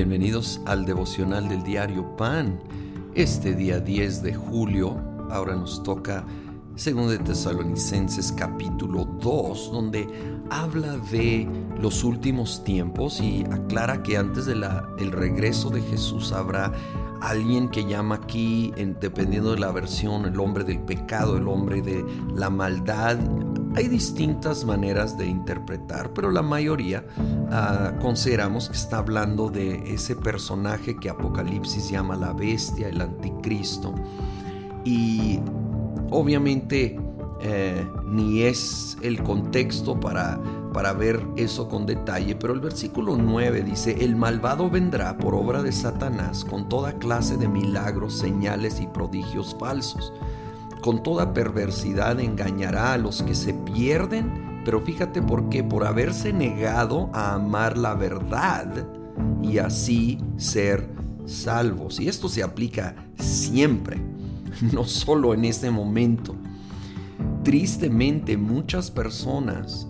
Bienvenidos al devocional del diario Pan. Este día 10 de julio, ahora nos toca 2 de Tesalonicenses capítulo 2, donde habla de los últimos tiempos y aclara que antes del regreso de Jesús habrá alguien que llama aquí, dependiendo de la versión, el hombre del pecado, el hombre de la maldad, hay distintas maneras de interpretar, pero la mayoría ah, consideramos que está hablando de ese personaje que Apocalipsis llama la bestia, el anticristo. Y obviamente eh, ni es el contexto para, para ver eso con detalle, pero el versículo 9 dice, el malvado vendrá por obra de Satanás con toda clase de milagros, señales y prodigios falsos con toda perversidad engañará a los que se pierden, pero fíjate por qué, por haberse negado a amar la verdad y así ser salvos. Y esto se aplica siempre, no solo en este momento. Tristemente muchas personas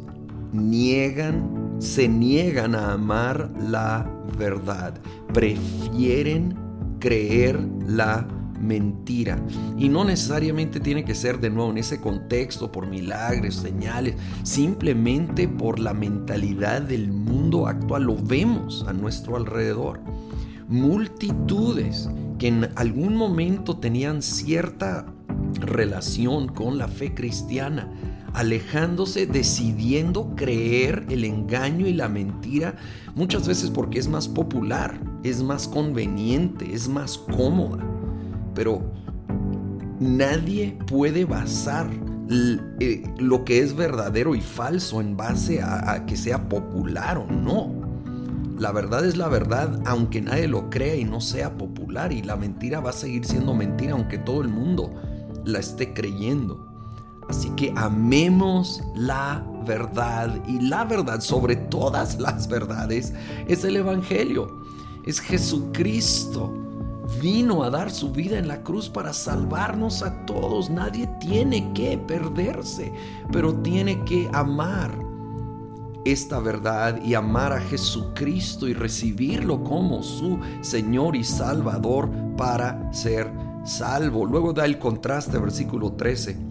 niegan, se niegan a amar la verdad, prefieren creer la verdad mentira. Y no necesariamente tiene que ser de nuevo en ese contexto por milagros, señales, simplemente por la mentalidad del mundo actual. Lo vemos a nuestro alrededor. Multitudes que en algún momento tenían cierta relación con la fe cristiana, alejándose, decidiendo creer el engaño y la mentira, muchas veces porque es más popular, es más conveniente, es más cómoda pero nadie puede basar eh, lo que es verdadero y falso en base a, que sea popular o no. La verdad es la verdad aunque nadie lo crea y no sea popular y la mentira va a seguir siendo mentira aunque todo el mundo la esté creyendo. Así que amemos la verdad y la verdad sobre todas las verdades es el Evangelio, es Jesucristo vino a dar su vida en la cruz para salvarnos a todos. Nadie tiene que perderse, pero tiene que amar esta verdad y amar a Jesucristo y recibirlo como su Señor y Salvador para ser salvo. Luego da el contraste, versículo 13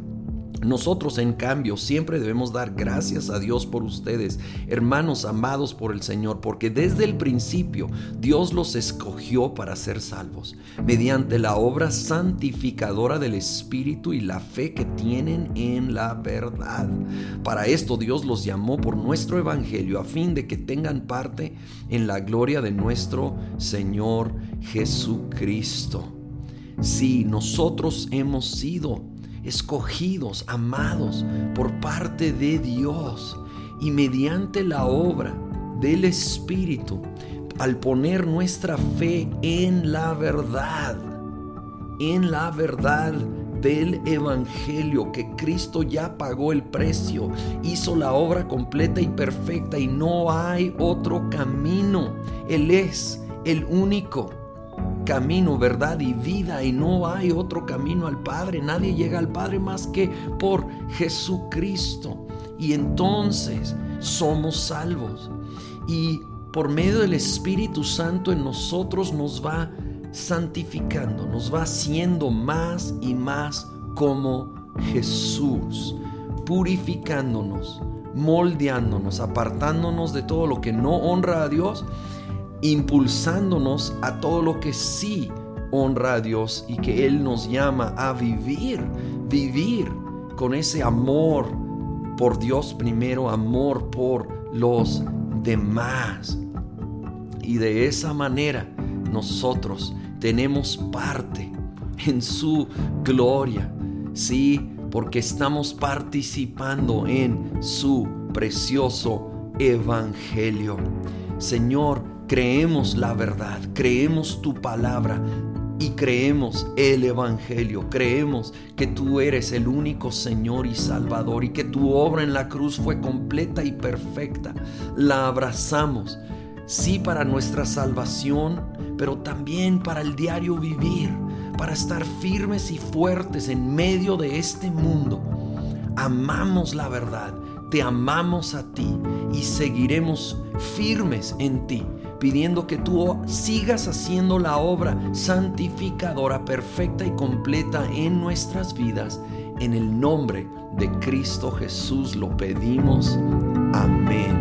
nosotros, en cambio, siempre debemos dar gracias a Dios por ustedes, hermanos amados por el Señor, porque desde el principio Dios los escogió para ser salvos, mediante la obra santificadora del Espíritu y la fe que tienen en la verdad. Para esto Dios los llamó por nuestro Evangelio, a fin de que tengan parte en la gloria de nuestro Señor Jesucristo. Si nosotros hemos sido escogidos, amados por parte de Dios y mediante la obra del Espíritu, al poner nuestra fe en la verdad, en la verdad del Evangelio, que Cristo ya pagó el precio, hizo la obra completa y perfecta y no hay otro camino. Él es el único camino, verdad y vida y no hay otro camino al Padre. Nadie llega al Padre más que por Jesucristo. Y entonces somos salvos. Y por medio del Espíritu Santo en nosotros nos va santificando, nos va haciendo más y más como Jesús, purificándonos, moldeándonos, apartándonos de todo lo que no honra a Dios impulsándonos a todo lo que sí honra a Dios y que Él nos llama a vivir, vivir con ese amor por Dios primero, amor por los demás. Y de esa manera nosotros tenemos parte en su gloria, sí, porque estamos participando en su precioso evangelio. Señor, creemos la verdad, creemos tu palabra y creemos el Evangelio, creemos que tú eres el único Señor y Salvador y que tu obra en la cruz fue completa y perfecta. La abrazamos, sí para nuestra salvación, pero también para el diario vivir, para estar firmes y fuertes en medio de este mundo. Amamos la verdad, te amamos a ti y seguiremos firmes en ti pidiendo que tú sigas haciendo la obra santificadora, perfecta y completa en nuestras vidas. En el nombre de Cristo Jesús lo pedimos. Amén.